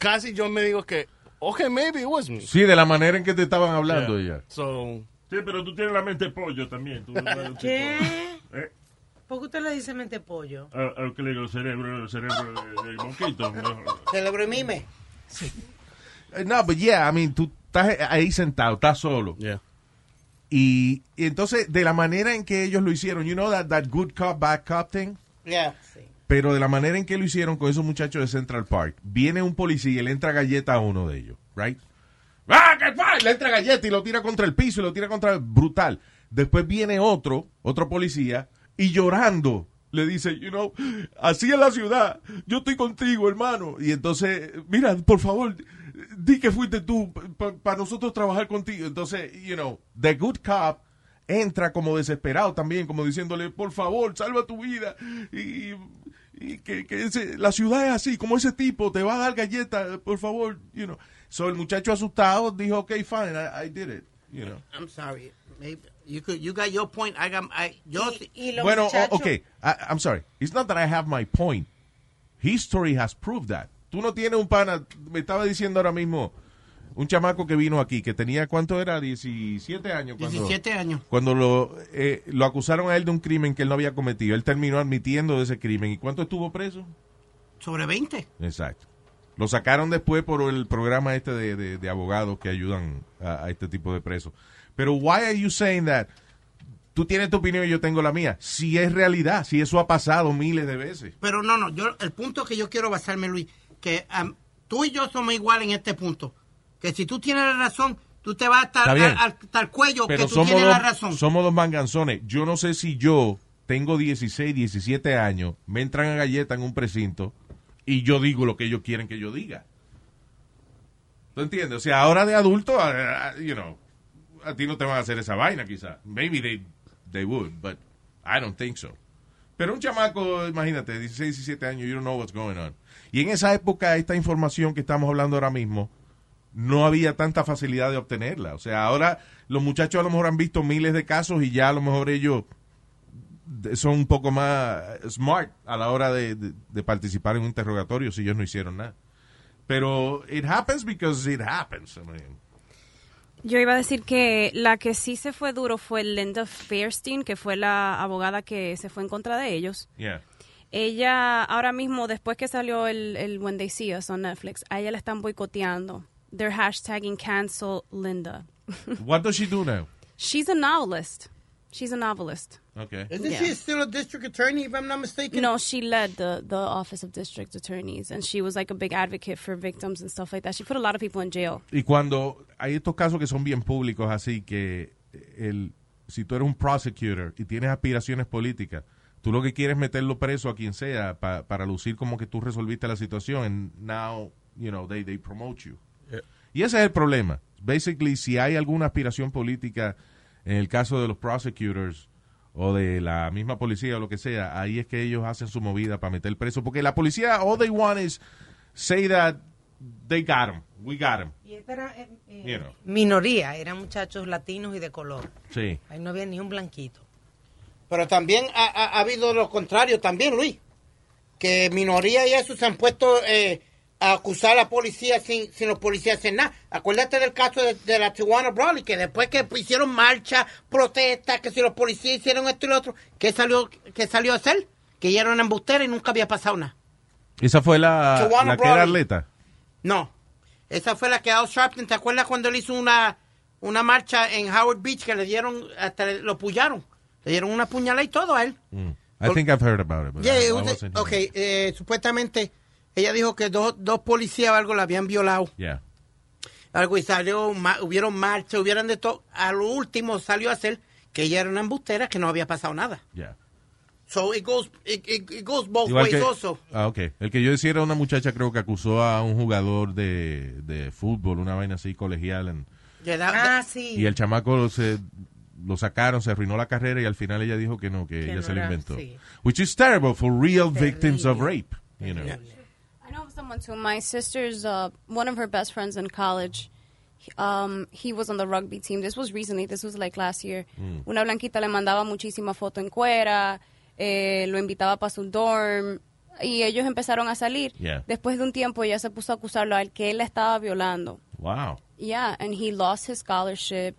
casi yo me digo que, okay, maybe it was me. Sí, de la manera en que te estaban hablando ya. So, Sí, pero tú tienes la mente pollo también. Tú, ¿Qué? ¿Eh? ¿Por qué usted le dice mente pollo? Ah, ah, ¿Qué le digo? Cerebro, el cerebro del. ¿no? Celebro y mime. Eh, No, but yeah, I mean, tú estás ahí sentado, estás solo. Yeah. Y, y entonces, de la manera en que ellos lo hicieron, you know that, that good cop, bad cop thing? Yeah. Pero de la manera en que lo hicieron con esos muchachos de Central Park, viene un policía y le entra galleta a uno de ellos, right? ¡Ah, qué! Le entra galleta y lo tira contra el piso y lo tira contra el brutal. Después viene otro, otro policía, y llorando le dice, you know, así es la ciudad, yo estoy contigo, hermano. Y entonces, mira, por favor, di que fuiste tú para nosotros trabajar contigo. Entonces, you know, the good cop entra como desesperado también, como diciéndole, por favor, salva tu vida. Y que, que ese- la ciudad es así, como ese tipo, te va a dar galleta, por favor, you know. So el muchacho asustado dijo, okay, fine, I, I did it, you know. I'm sorry. Maybe you could, you got your point. I got, I, yo, Bueno, o- okay, I, I'm sorry. It's not that I have my point. History has proved that. Tú no tienes un pana, me estaba diciendo ahora mismo, un chamaco que vino aquí, que tenía, ¿cuánto era? 17 años. Cuando, 17 años. Cuando lo, eh, lo acusaron a él de un crimen que él no había cometido. Él terminó admitiendo de ese crimen. ¿Y cuánto estuvo preso? Sobre 20. Exacto. Lo sacaron después por el programa este de, de- de abogados que ayudan a, a este tipo de presos. Pero why are you saying that? Tú tienes tu opinión y yo tengo la mía. Si es realidad, si eso ha pasado miles de veces. Pero no, no, yo el punto que yo quiero basarme, Luis, que tú y yo somos iguales en este punto. Que si tú tienes la razón, tú te vas hasta, el cuello Pero que tú somos tienes dos, la razón. somos dos manganzones. Yo no sé si yo tengo 16, 17 años, me entran a galleta en un precinto y yo digo lo que ellos quieren que yo diga. ¿Tú entiendes? O sea, ahora de adulto, ah, ah, you know, a ti no te van a hacer esa vaina, quizá. Maybe they, they would, but I don't think so. Pero un chamaco, imagínate, 16, 17 años, you don't know what's going on. Y en esa época, esta información que estamos hablando ahora mismo, no había tanta facilidad de obtenerla. O sea, ahora los muchachos a lo mejor han visto miles de casos y ya a lo mejor ellos son un poco más smart a la hora de, de- de participar en un interrogatorio si ellos no hicieron nada. Pero it happens because it happens. I mean, Yo iba a decir que la que sí se fue duro fue Linda Fairstein, que fue la abogada que se fue en contra de ellos. yeah. Ella, ahora mismo, después que salió el, el When They See Us on Netflix, a ella la están boicoteando. They're hashtagging cancel Linda. What does she do now? She's a novelist. She's a novelist. Okay. Isn't Yeah. she still a district attorney, if I'm not mistaken? No, she led the, the Office of District Attorneys, and she was like a big advocate for victims and stuff like that. She put a lot of people in jail. Y cuando hay estos casos que son bien públicos, así que el, si tú eres un prosecutor y tienes aspiraciones políticas, tú lo que quieres es meterlo preso a quien sea pa- para lucir como que tú resolviste la situación. And now, you know, they, they promote you. Y ese es el problema. Basically, si hay alguna aspiración política en el caso de los prosecutors o de la misma policía o lo que sea, ahí es que ellos hacen su movida para meter preso. Porque la policía, all they want is say that they got him, we got him. Y esta era eh, eh, You know. minoría, eran muchachos latinos y de color. Sí. Ahí no había ni un blanquito. Pero también ha, ha- ha habido lo contrario también, Luis. Que minoría y eso se han puesto eh, a acusar a la policía sin, sin los policías hacer nada. Acuérdate del caso de, de la Tijuana Brawley, que después que hicieron marcha, protesta, que si los policías hicieron esto y lo otro, ¿qué salió, qué salió a hacer? Que ella era una embustera y nunca había pasado nada. Esa fue la, la que era atleta. No. Esa fue la que Al Sharpton, ¿te acuerdas cuando él hizo una, una marcha en Howard Beach que le dieron, hasta le- lo pullaron? Le dieron una puñalada y todo a él. Mm. I think I've heard about it. But Yeah, I- it I was- wasn't here. ok, eh, supuestamente ella dijo que dos, dos policías o algo la habían violado. Yeah. Algo y salió, ma- hubieron marcha, hubieran de todo. A lo último salió a ser que ella era una embustera, que no había pasado nada. Yeah. So it goes, it, it- it goes both Igual ways que, also. ah, ok. El que yo decía era una muchacha, creo que acusó a un jugador de, de fútbol, una vaina así colegial. en- Yeah, that- Ah, that- sí. y el chamaco se, lo sacaron, se arruinó la carrera y al final ella dijo que no, que, Que ella no se lo inventó. sí. Which is terrible for real victims of rape. You know. Of someone too. My sister's, uh, one of her best friends in college, um, he was on the rugby team. This was recently, this was like last year. Mm. Una blanquita le mandaba muchísima foto en cuera, eh, lo invitaba para su dorm y ellos empezaron a salir. Yeah. Después de un tiempo ella se puso a acusarlo al que él la estaba violando. Wow. Yeah, and he lost his scholarship.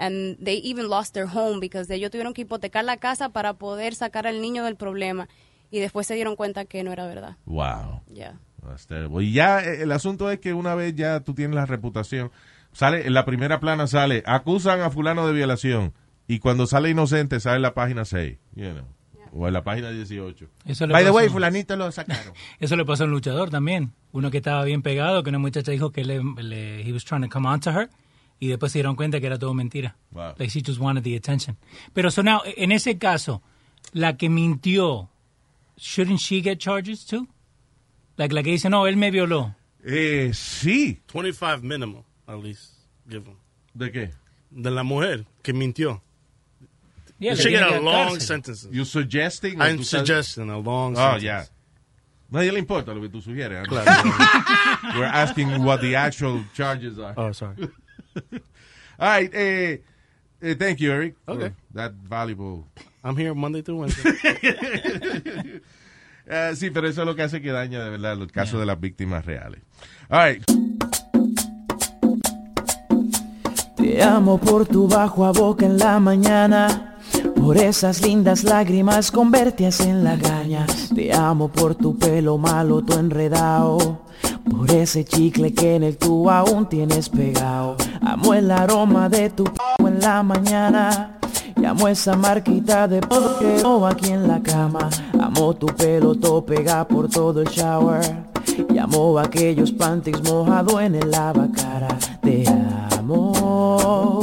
And they even lost their home because ellos tuvieron que hipotecar la casa para poder sacar al niño del problema. Y después se dieron cuenta que no era verdad. Wow. Yeah. That's terrible. Y ya eh, el asunto es que una vez ya tú tienes la reputación, sale en la primera plana sale, acusan a fulano de violación y cuando sale inocente sale en la página 6, you know, o en la página 18. Eso le By the way, fulanito lo sacaron. Eso le pasó a un luchador también. Uno que estaba bien pegado, que una muchacha dijo que le, le- he was trying to come on to her y después se dieron cuenta que era todo mentira. Wow. Like she just wanted the attention. Pero so now, en ese caso, la que mintió, shouldn't she get charges too? Like la que dice, no, él me violó. Eh, sí. 25 minimum, at least, give him. ¿De qué? De la mujer que mintió. Yeah, You que should get a que long cárcel. sentence. You suggesting? I'm suggesting a long Oh, sentence. ya. Nadie le importa lo que tú sugieres. ¿no? Claro. We're asking what the actual charges are. Oh, sorry. All right. Eh, eh, thank you, Eric. Okay. That valuable. I'm here Monday through Wednesday. Eh, sí, pero eso es lo que hace que daña de verdad los casos de las víctimas reales. All right. Te amo por tu bajo a boca en la mañana, por esas lindas lágrimas con vertias en la gaña. Te amo por tu pelo malo, tu enredado, por ese chicle que en el tú aún tienes pegado. Amo el aroma de tu p en la mañana. Y amo esa marquita de no aquí en la cama. Amo tu pelo todo por todo el shower. Y amo aquellos panties mojado en el lavacara. Te amo,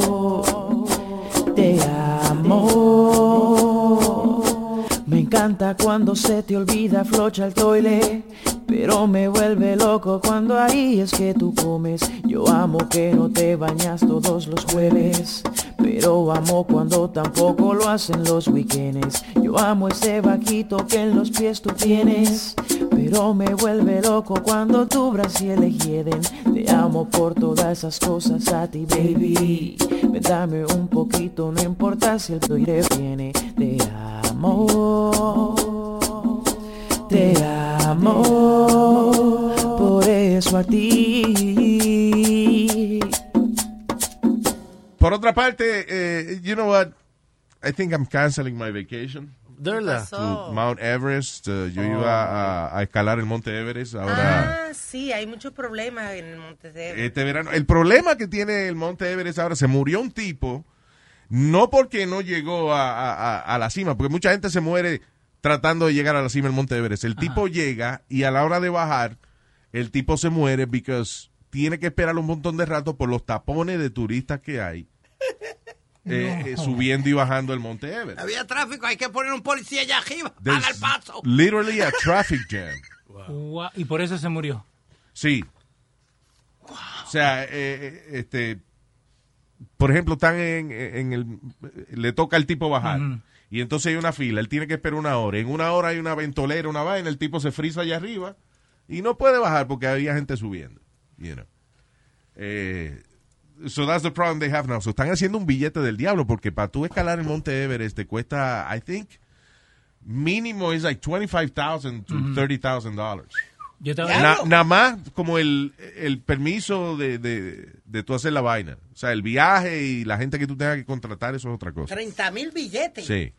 encanta cuando se te olvida flocha el toile. Pero me vuelve loco cuando ahí es que tú comes. Yo amo que no te bañas todos los jueves. Pero amo cuando tampoco lo hacen los weekends. Yo amo ese vaquito que en los pies tú tienes. Pero me vuelve loco cuando tu Brasil hieden. Te amo por todas esas cosas a ti, baby. Dame un poquito, no importa si el toire viene. Te amo. Te amo. Por eso a ti. Por otra parte, eh, you know what? I think I'm canceling my vacation. De verdad. To Mount Everest. Uh, yo iba a, a escalar el Monte Everest. Ahora, Ah, sí, hay muchos problemas en el Monte Everest. este verano. El problema que tiene el Monte Everest ahora, se murió un tipo, no porque no llegó a, a- a- a la cima, porque mucha gente se muere tratando de llegar a la cima del Monte Everest. El tipo llega y a la hora de bajar, el tipo se muere porque tiene que esperar un montón de rato por los tapones de turistas que hay. eh, eh, subiendo y bajando el Monte Everest. Había tráfico, hay que poner un policía allá arriba. There's Haga el paso. Literally a traffic jam. Y por eso se murió. Sí. O sea, eh, eh, este, por ejemplo, están en, en el, le toca al tipo bajar. Y entonces hay una fila, él tiene que esperar una hora. En una hora hay una ventolera, una vaina, el tipo se frisa allá arriba y no puede bajar porque había gente subiendo. You know. Eh, so that's the problem they have now. So están haciendo un billete del diablo porque para tú escalar el Monte Everest te cuesta, I think, mínimo es like $25,000 to Ujú. $30,000 Na- Nada más como el, el permiso de, de, de tú hacer la vaina. O sea, el viaje y la gente que tú tengas que contratar, eso es otra cosa. 30 mil billetes. Sí.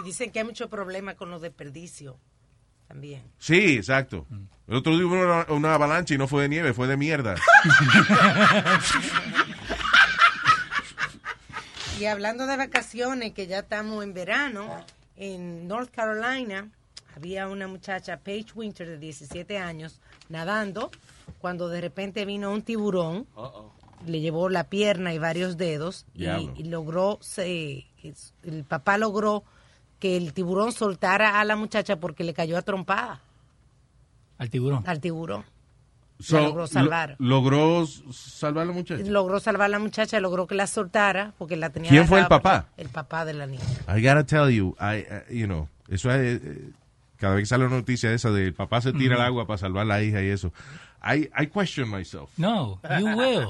Y dicen que hay mucho problema con los desperdicios también. Sí, exacto. El otro día hubo una, una avalancha y no fue de nieve, fue de mierda. Y hablando de vacaciones, que ya estamos en verano, en North Carolina había una muchacha, Paige Winter, de 17 años, nadando, cuando de repente vino un tiburón, le llevó la pierna y varios dedos, y, logró, se, el papá logró que el tiburón soltara a la muchacha porque le cayó a trompada Al tiburón. al tiburón. So, logró salvar. lo- logró salvar a la muchacha. Logró salvar a la muchacha, logró que la soltara porque la tenía. ¿Quién fue el papá? El papá de la niña. I gotta tell you, I, uh, you know, eso es, eh, cada vez que sale una noticia esa del papá se tira al agua para salvar a la hija y eso. I, I question myself. No, you will.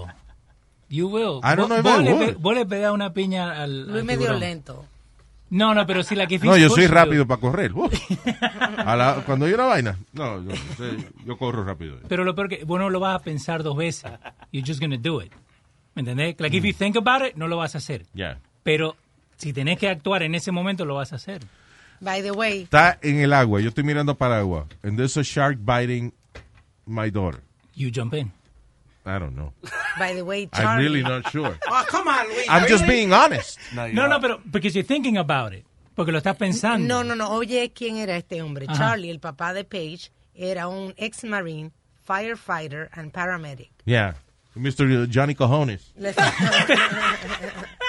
You will. I don't know Vos- if vos, I le vos le pegás una piña al. Luis al medio lento. No, no, pero si la que No, yo soy you- rápido para correr. Uh. A la- cuando hay una vaina, no, yo, yo- corro rápido. Pero lo peor que vos no lo vas a pensar dos veces. You're just gonna do it. ¿Me entendés? Like if you think about it, no lo vas a hacer. Ya. Pero si tenés que actuar en ese momento, lo vas a hacer. By the way, Está en el agua, yo estoy mirando para agua. And there's a shark biting my daughter. You jump in. I don't know. by the way, I'm Charlie. really not sure. Oh, come on, Luis. I'm just being honest. No, no, pero because you're thinking about it. Porque lo estás pensando. No, no, no. Oye, ¿quién era este hombre? Ajá. Charlie, el papá de Paige, era un ex-marine, firefighter and paramedic. Yeah. Mr. Johnny Cojones.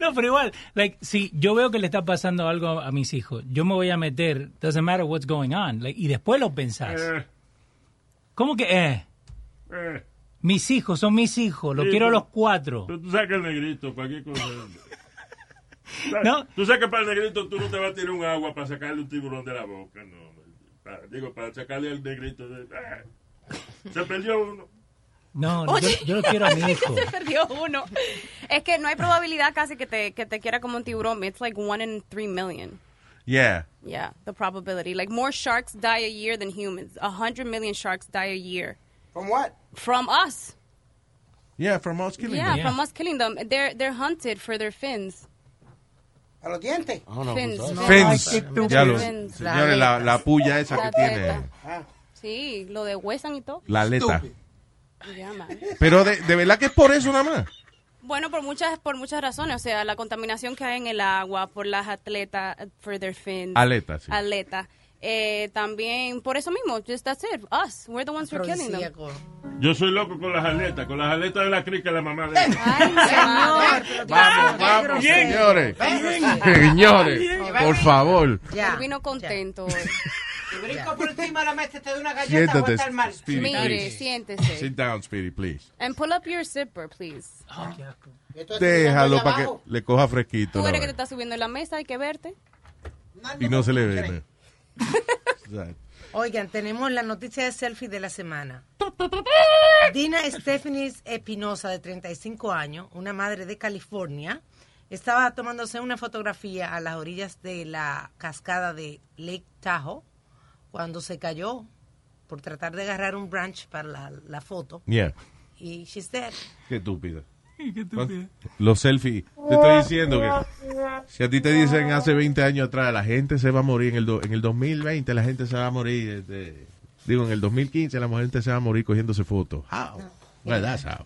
No, pero igual, like, si yo veo que le está pasando algo a mis hijos, yo me voy a meter, doesn't matter what's going on, like, y después lo pensás. Eh, ¿Cómo que eh? eh. Mis hijos son mis hijos, los Sí, quiero a los cuatro. Pero tú sabes que el negrito, cualquier cosa. No. Tú sabes que para el negrito tú no te vas a tirar un agua para sacarle un tiburón de la boca, no. Para- digo, para sacarle al negrito. De, ah, se perdió uno. No, no, yo, Oye. yo lo quiero a mi hijo. Se perdió uno. Es que no hay probabilidad casi que te, que te quiera como un tiburón. It's like one in three million. Yeah. Yeah, the probability. Like more sharks die a year than humans. A hundred million sharks die a year. From what? From us. Yeah, from us killing Yeah, them. from us killing them. They're they're hunted for their fins. A los dientes. Fins. Fins. Ya lo- Fins. señores, la, la puya esa La que tiene. teta. Sí, lo de huesan y todo. La aleta. Yeah, man. Pero de, de verdad que es por eso nada más. Bueno, por muchas por muchas razones, o sea, la contaminación que hay en el agua, por las atletas, for their fins. Aletas, sí. Aletas. Eh, también por eso mismo, just that's it, us, we're the ones who are killing them. Yo soy loco con las aletas, con las aletas de la crica, la mamá de Señor, Vamos, vamos, señores. Señores, por favor. Él vino contento. hoy. Si brinco por encima de la mesa te doy una galleta, Siéntate, voy a estar mal. Speedy, Mire, siéntese. Sit down, Speedy, please. And pull up your zipper, please. Déjalo para que le coja fresquito. Tú eres que te estás subiendo en la mesa, hay que verte. Y no se le ve. ¿no? Oigan, tenemos la noticia de selfie de la semana. Dina Stephanie Espinosa, de 35 años, una madre de California, estaba tomándose una fotografía a las orillas de la cascada de Lake Tahoe cuando se cayó por tratar de agarrar un branch para la, la foto. Yeah. Y she's dead. Qué estúpida. Los selfies. Te estoy diciendo que si a ti te dicen hace 20 años atrás la gente se va a morir en el, do- en el 2020, la gente se va a morir. este, digo, en el 2015 la gente se va a morir cogiéndose fotos. How? Well, that's how.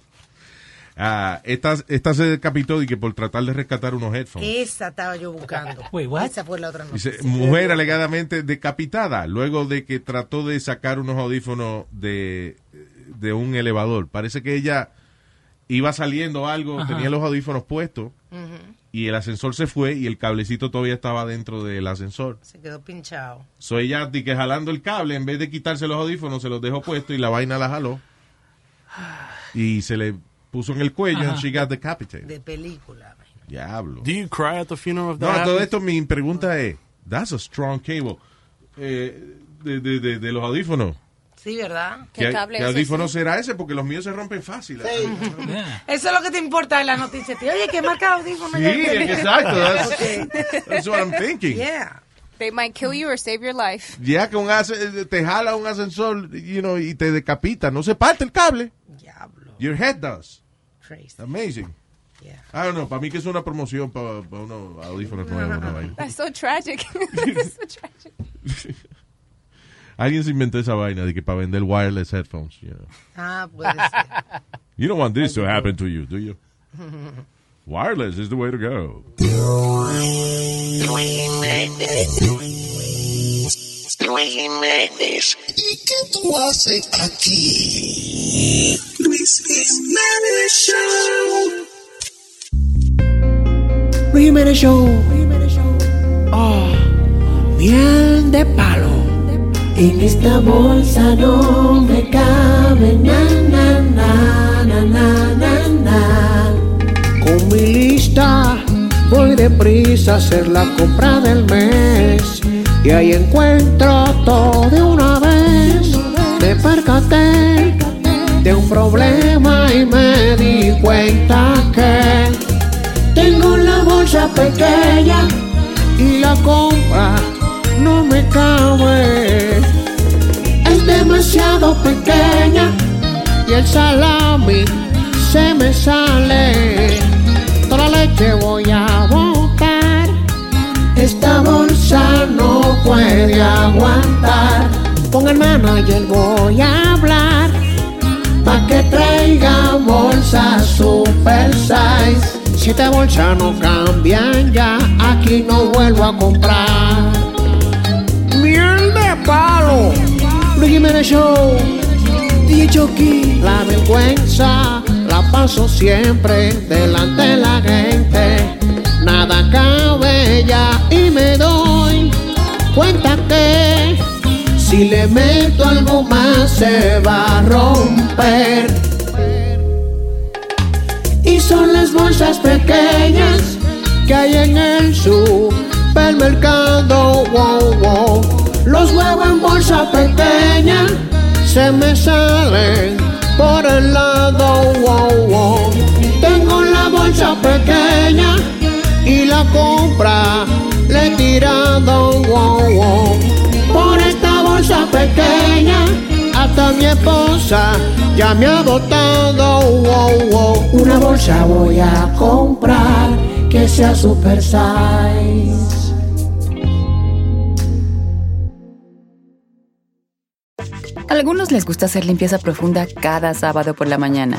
Ah, esta, esta se decapitó y que por tratar de rescatar unos headphones. Esa estaba yo buscando. Esa fue la otra noticia. Dice, mujer alegadamente decapitada luego de que trató de sacar unos audífonos de, de un elevador. Parece que ella iba saliendo algo, Ajá. tenía los audífonos puestos y el ascensor se fue y el cablecito todavía estaba dentro del ascensor. Se quedó pinchado. So ella, di que jalando el cable, en vez de quitarse los audífonos, se los dejó puestos y la vaina la jaló. Y se le puso en el cuello and she got decapitated. De película. Diablo. Do you cry at the funeral of No, that? a todo esto mi pregunta es, that's a strong cable. Eh, de, de, de, de los audífonos. Sí, ¿verdad? ¿Qué, qué audífono será ese? Porque los míos se rompen fácil. Eso es lo que te importa en la noticia. tío. Oye, ¿qué marca de audífono? Sí, exacto. That's, that's what I'm thinking. Yeah. They might kill you or save your life. Ya que un ase- te jala un ascensor you know, y te decapita. No se parte el cable. Your head does. Crazy. Amazing. I don't know, para mí que es una promoción para unos audífonos nuevos. una vaina. That's so tragic. That's so tragic. Alguien se inventó esa vaina de que para vender wireless headphones. you know. Ah, puede ser. You don't want this to happen to you, do you? Wireless is the way to go. Luis Jiménez. ¿Y qué tú haces aquí? Luis Jiménez Show. Luis Jiménez Show. Oh, miel de palo. En esta bolsa no me cabe na na na na na na na. Con mi lista voy deprisa a hacer la compra del mes y ahí encuentro todo de una vez. Me percaté de un problema y me di cuenta que tengo la bolsa pequeña y la compra no me cabe. Es demasiado pequeña y el salami se me sale. Toda la leche voy a. Esta bolsa no puede aguantar. Con el manager voy a hablar. Pa' que traiga bolsas super size. Si esta bolsa no cambian ya, aquí no vuelvo a comprar. Miel de palo. Luis Jiménez Show. DJ Chucky. La vergüenza la paso siempre delante de la gente. Nada cabe ya y me doy cuenta que si le meto algo más se va a romper. Y son las bolsas pequeñas que hay en el supermercado. Wow, wow. Los huevos en bolsa pequeña se me salen por el lado. Wow. Tengo la bolsa pequeña y la compra le he tirado. Wow, wow. Por esta bolsa pequeña hasta mi esposa ya me ha botado. Wow, wow. Una bolsa voy a comprar que sea super size. Algunos les gusta hacer limpieza profunda cada sábado por la mañana.